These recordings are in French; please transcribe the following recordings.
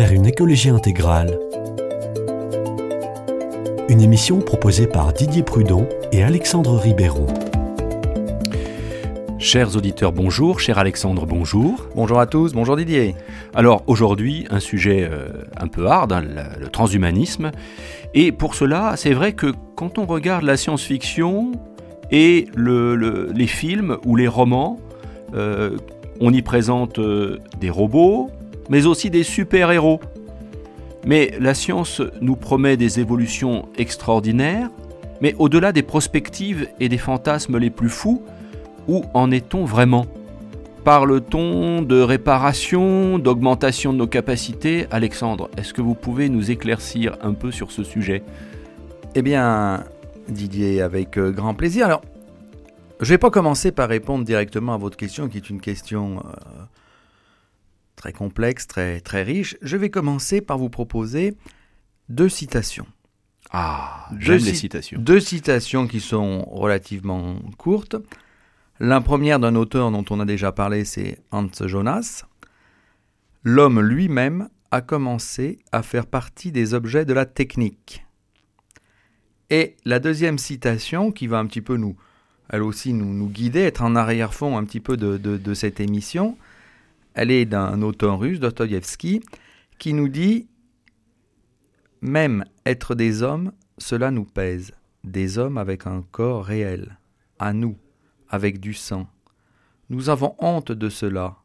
vers une écologie intégrale. Une émission proposée par Didier Prudon et Alexandre Ribéron. Chers auditeurs, bonjour. Cher Alexandre, bonjour. Bonjour à tous, bonjour Didier. Alors aujourd'hui, un sujet euh, un peu hard, hein, le, le transhumanisme. Et pour cela, c'est vrai que quand on regarde la science-fiction et le- le- les films ou les romans, euh, on y présente euh, des robots, mais aussi des super-héros. Mais la science nous promet des évolutions extraordinaires, mais au-delà des prospectives et des fantasmes les plus fous, où en est-on vraiment? Parle-t-on de réparation, d'augmentation de nos capacités? Alexandre, est-ce que vous pouvez nous éclaircir un peu sur ce sujet? Eh bien, Didier, avec euh, grand plaisir. Alors, je vais pas commencer par répondre directement à votre question, qui est une question euh, très complexe, très, très riche. Je vais commencer par vous proposer deux citations. Ah, Deux j'aime les citations. Deux citations qui sont relativement courtes. La première d'un auteur dont on a déjà parlé, c'est Hans Jonas. L'homme lui-même a commencé à faire partie des objets de la technique. Et la deuxième citation, qui va un petit peu nous, elle aussi nous, nous guider, être en arrière-fond un petit peu de, de- de cette émission, elle est d'un auteur russe, Dostoïevski, qui nous dit Même être des hommes, cela nous pèse. Des hommes avec un corps réel, à nous, avec du sang. Nous avons honte de cela.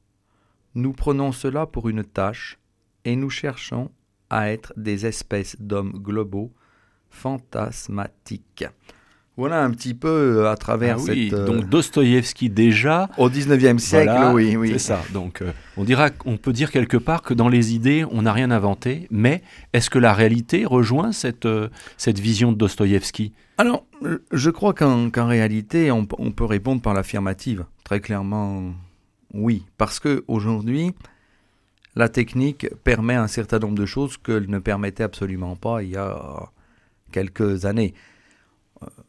Nous prenons cela pour une tâche et nous cherchons à être des espèces d'hommes globaux fantasmatiques. Voilà un petit peu euh, à travers Ah oui, cette... euh, donc Dostoïevski déjà. au 19e siècle, voilà, oui, oui. C'est ça. Donc euh, on dira, on peut dire quelque part que dans les idées, on n'a rien inventé. Mais est-ce que la réalité rejoint cette cette vision de Dostoïevski? Alors, je crois qu'en réalité, on, on peut répondre par l'affirmative. Très clairement, oui. Parce que aujourd'hui, la technique permet un certain nombre de choses qu'elle ne permettait absolument pas il y a quelques années.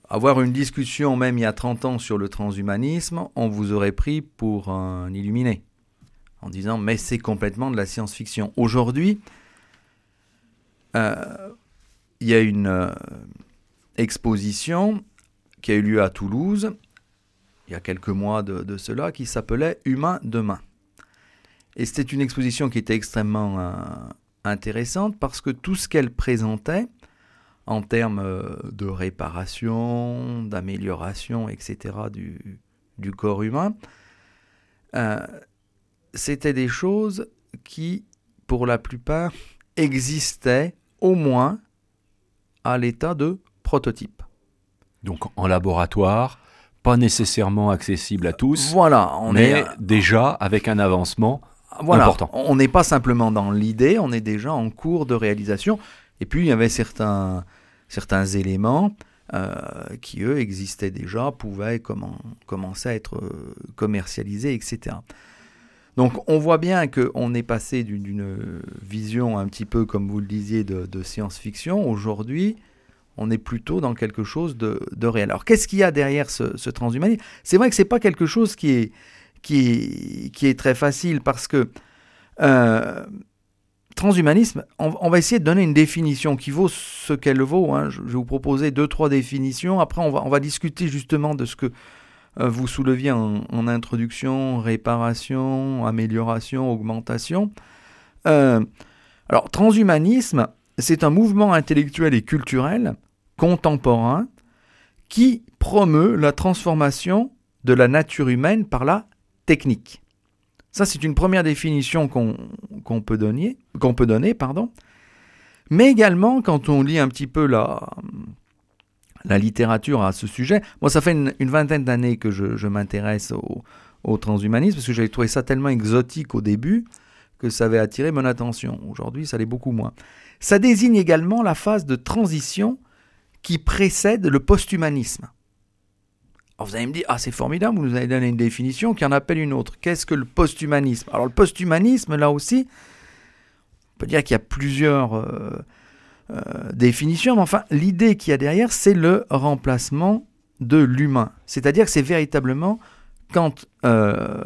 Avoir une discussion, même il y a 30 ans, sur le transhumanisme, on vous aurait pris pour un illuminé. En disant, mais c'est complètement de la science-fiction. Aujourd'hui, euh, il y a une. euh, exposition qui a eu lieu à Toulouse il y a quelques mois de, de cela qui s'appelait Humain demain. Et c'était une exposition qui était extrêmement euh, intéressante parce que tout ce qu'elle présentait en termes euh, de réparation, d'amélioration, etc. du, du corps humain, euh, c'était des choses qui, pour la plupart, existaient au moins à l'état de prototype. Donc en laboratoire, pas nécessairement accessible à tous, Voilà, on mais est déjà avec un avancement. voilà, important. on n'est pas simplement dans l'idée, on est déjà en cours de réalisation. Et puis il y avait certains, certains éléments euh, qui eux existaient déjà, pouvaient commencer à être euh, commercialisés, etc. Donc on voit bien qu'on est passé d'une- vision un petit peu, comme vous le disiez, de, science-fiction. Aujourd'hui, on est plutôt dans quelque chose de, réel. Alors qu'est-ce qu'il y a derrière ce, ce transhumanisme? C'est vrai que c'est pas quelque chose qui est, qui est, qui est très facile parce que euh, transhumanisme, on, va essayer de donner une définition qui vaut ce qu'elle vaut. hein. Je, vais vous proposer deux, trois définitions. Après, on va, discuter justement de ce que euh, vous souleviez en, en introduction, réparation, amélioration, augmentation. Euh, alors, transhumanisme, c'est un mouvement intellectuel et culturel contemporain qui promeut la transformation de la nature humaine par la technique. Ça, c'est une première définition qu'on peut donner, pardon. Mais également, quand on lit un petit peu la, littérature à ce sujet, moi, ça fait une, vingtaine d'années que je, m'intéresse au, au transhumanisme, parce que j'avais trouvé ça tellement exotique au début que ça avait attiré mon attention. Aujourd'hui, ça l'est beaucoup moins. Ça désigne également la phase de transition qui précède le posthumanisme. Alors vous allez me dire, ah c'est formidable, vous nous avez donné une définition qui en appelle une autre. Qu'est-ce que le posthumanisme? Alors le posthumanisme, là aussi, on peut dire qu'il y a plusieurs euh, euh, définitions, mais enfin l'idée qu'il y a derrière, c'est le remplacement de l'humain. C'est-à-dire que c'est véritablement quand euh,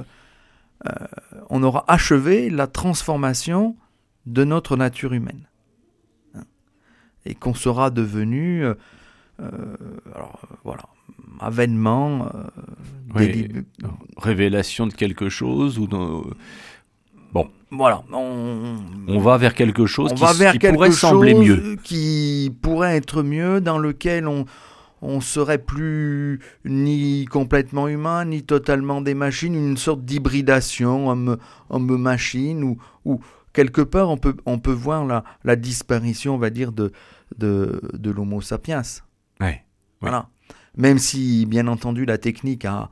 on aura achevé la transformation de notre nature humaine. Et qu'on sera devenu, alors voilà, avènement, euh, Oui, des Révélation de quelque chose ou de- Bon, Voilà, on, on va vers quelque chose on qui, va vers qui quelque pourrait chose sembler mieux. qui pourrait être mieux, dans lequel on on serait plus ni complètement humain, ni totalement des machines, une sorte d'hybridation homme, homme-machine, ou, ou quelque part on peut, on peut voir la, la disparition, on va dire, de, de, de l'homo sapiens. Ouais. Voilà. Même si, bien entendu, la technique a,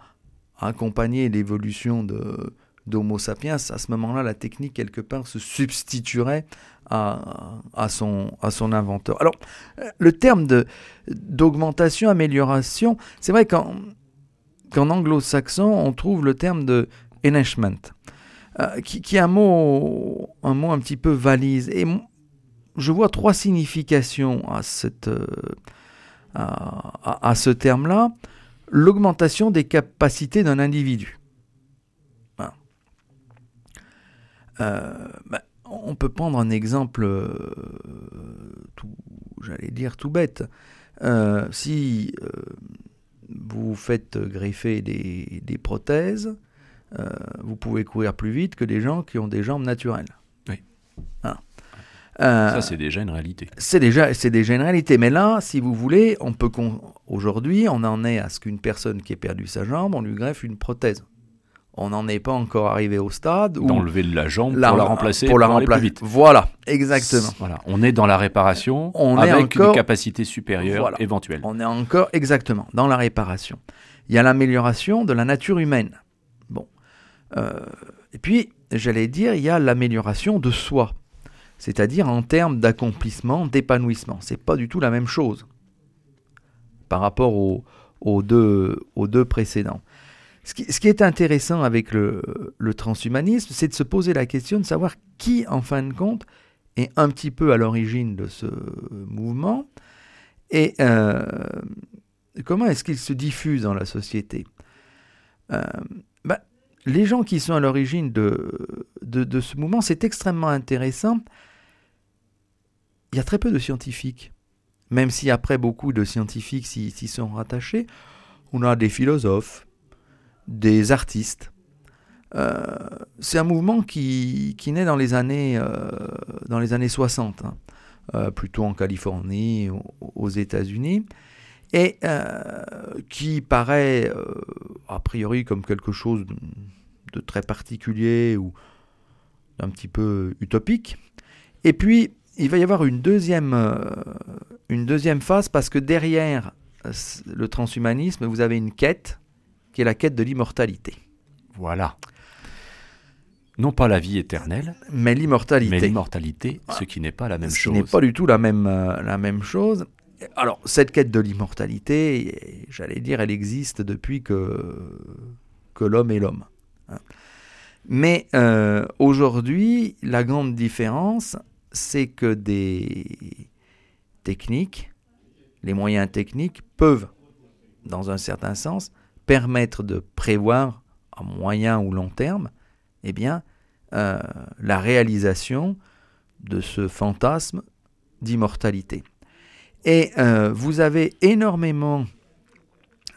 accompagné l'évolution de d'Homo sapiens, à ce moment-là, la technique, quelque part, se substituerait à, son, inventeur. Alors, euh, le terme d'augmentation, amélioration, c'est vrai qu'en, qu'en anglo-saxon, on trouve le terme de enhancement, euh, qui, qui est un mot, un mot un petit peu valise. Et je vois trois significations à cette... euh, à, ce terme-là, l'augmentation des capacités d'un individu. Voilà. Euh, ben, on peut prendre un exemple, euh, tout, j'allais dire tout bête. Euh, si vous faites greffer des, des prothèses, vous pouvez courir plus vite que des gens qui ont des jambes naturelles. Oui. Voilà. Euh, Ça, c'est déjà une réalité. c'est déjà, c'est déjà une réalité. Mais là, si vous voulez, on peut aujourd'hui, on en est à ce qu'une personne qui ait perdu sa jambe, on lui greffe une prothèse. On n'en est pas encore arrivé au stade où D'enlever la jambe la- pour la remplacer pour la aller plus remplacer. vite. Voilà, exactement. Voilà, on est dans la réparation On est avec encore- une capacité supérieure Voilà. éventuelle. On est encore exactement dans la réparation. Il y a l'amélioration de la nature humaine. Bon. Euh, et puis, j'allais dire, il y a l'amélioration de soi. C'est-à-dire en termes d'accomplissement, d'épanouissement. C'est pas du tout la même chose par rapport aux, deux, précédents. Ce qui, est intéressant avec le, transhumanisme, c'est de se poser la question de savoir qui, en fin de compte, est un petit peu à l'origine de ce mouvement et euh, comment est-ce qu'il se diffuse dans la société Euh, bah, Les gens qui sont à l'origine de ce mouvement, c'est extrêmement intéressant. Il y a très peu de scientifiques, même si après beaucoup de scientifiques s'y sont rattachés. On a des philosophes, des artistes. Euh, c'est un mouvement qui, naît dans les années, euh, dans les années 60, hein, euh, plutôt en Californie, au- aux États-Unis, et qui paraît a priori comme quelque chose de très particulier ou d'un petit peu utopique. Et puis, il va y avoir une deuxième, euh, une deuxième phase parce que derrière euh, le transhumanisme, vous avez une quête qui est la quête de l'immortalité. Voilà. Non pas la vie éternelle, Mais l'immortalité. mais l'immortalité, ce qui n'est pas la même ce qui chose. n'est pas du tout la même, euh, la même chose. Alors, cette quête de l'immortalité, j'allais dire, elle existe depuis que, que l'homme est l'homme. hein. Mais euh, aujourd'hui, la grande différence, c'est que des techniques, les moyens techniques peuvent, dans un certain sens, permettre de prévoir à moyen ou long terme, eh bien, euh, la réalisation de ce fantasme d'immortalité. Et euh, vous avez énormément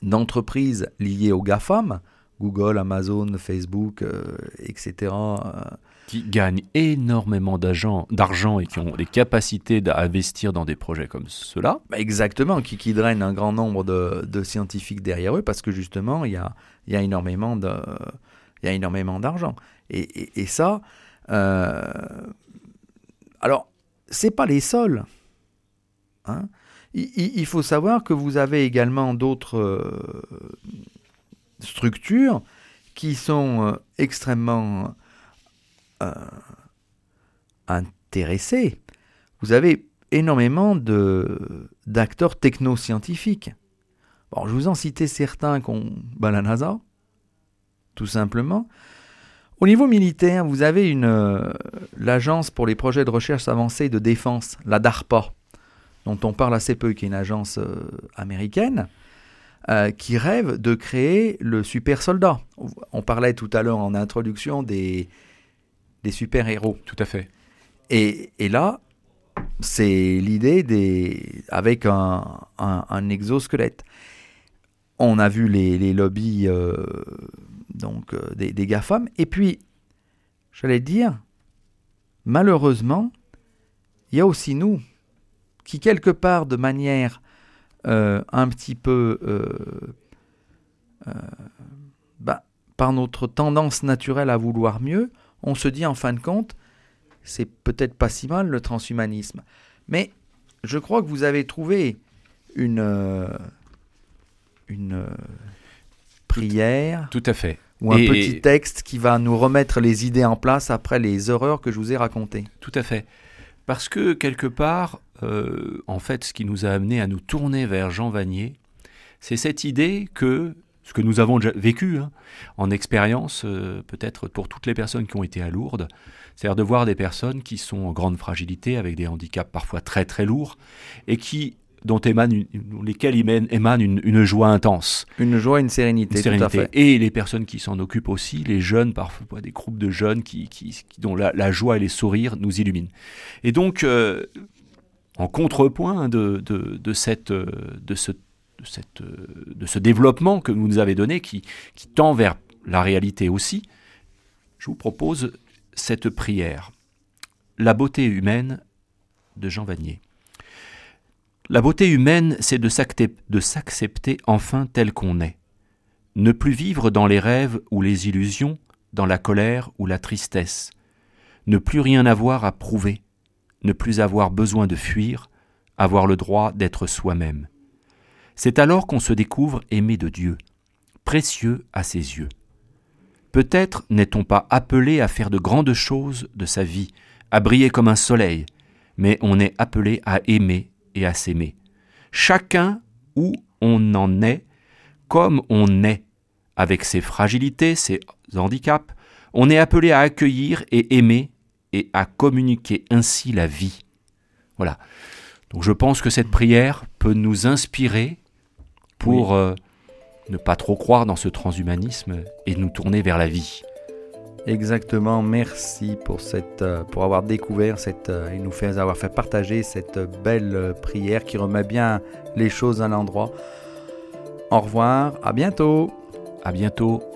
d'entreprises liées aux GAFAM, Google, Amazon, Facebook, euh, etc. Qui gagnent énormément d'argent et qui ont les capacités d'investir dans des projets comme ceux-là. bah, exactement, qui, qui drainent un grand nombre de, scientifiques derrière eux parce que justement, il y a, énormément d'argent. Et, ça, euh, alors, c'est pas les seuls. hein. Il faut savoir que vous avez également d'autres euh, structures qui sont euh, extrêmement euh, intéressées. Vous avez énormément d'acteurs technoscientifiques. Bon, je vous en citais certains qu'on bah, la NASA, tout simplement. Au niveau militaire, vous avez une euh, l'agence pour les projets de recherche avancée de défense, la DARPA, dont on parle assez peu, qui est une agence euh, américaine, euh, qui rêve de créer le super soldat. On parlait tout à l'heure en introduction des, des super héros. Tout à fait. Et, et là, c'est l'idée des avec un, un- un exosquelette. On a vu les, les lobbies euh, donc euh, des, des GAFAM. Et puis, j'allais dire, malheureusement, il y a aussi nous qui, quelque part, de manière euh, un petit peu, bah, par notre tendance naturelle à vouloir mieux, on se dit en fin de compte, c'est peut-être pas si mal le transhumanisme. Mais je crois que vous avez trouvé une, euh, une euh, prière Tout à fait. ou un Et- petit texte qui va nous remettre les idées en place après les horreurs que je vous ai racontées. Tout à fait. Parce que quelque part, euh, en fait, ce qui nous a amené à nous tourner vers Jean Vanier, c'est cette idée que ce que nous avons déjà vécu hein, en expérience, euh, peut-être pour toutes les personnes qui ont été à Lourdes, c'est-à-dire de voir des personnes qui sont en grande fragilité, avec des handicaps parfois très très lourds, et qui dont émane une- lesquels émane, une, une joie intense. Une joie, une sérénité, Une tout à fait. Et les personnes qui s'en occupent aussi, les jeunes, parfois des groupes de jeunes qui, qui- qui- dont la, la joie et les sourires nous illuminent. Et donc, euh, en contrepoint de, de, de cette, euh, de, ce, de, cette, euh, de ce développement que vous nous avez donné, qui, qui tend vers la réalité aussi, je vous propose cette prière. La beauté humaine de Jean Vanier. La beauté humaine, c'est de s'accepter enfin tel qu'on est. Ne plus vivre dans les rêves ou les illusions, dans la colère ou la tristesse. Ne plus rien avoir à prouver. Ne plus avoir besoin de fuir, avoir le droit d'être soi-même. C'est alors qu'on se découvre aimé de Dieu, précieux à ses yeux. Peut-être n'est-on pas appelé à faire de grandes choses de sa vie, à briller comme un soleil, mais on est appelé à aimer et à s'aimer. Chacun où on en est, comme on est, avec ses fragilités, ses handicaps, on est appelé à accueillir et aimer et à communiquer ainsi la vie. Voilà. Donc je pense que cette prière peut nous inspirer pour euh, ne pas trop croire dans ce transhumanisme et nous tourner vers la vie. Exactement, merci pour, cette, euh, pour avoir découvert cette, euh, et nous faire avoir fait partager cette belle prière qui remet bien les choses à l'endroit. Au revoir, à bientôt. À bientôt.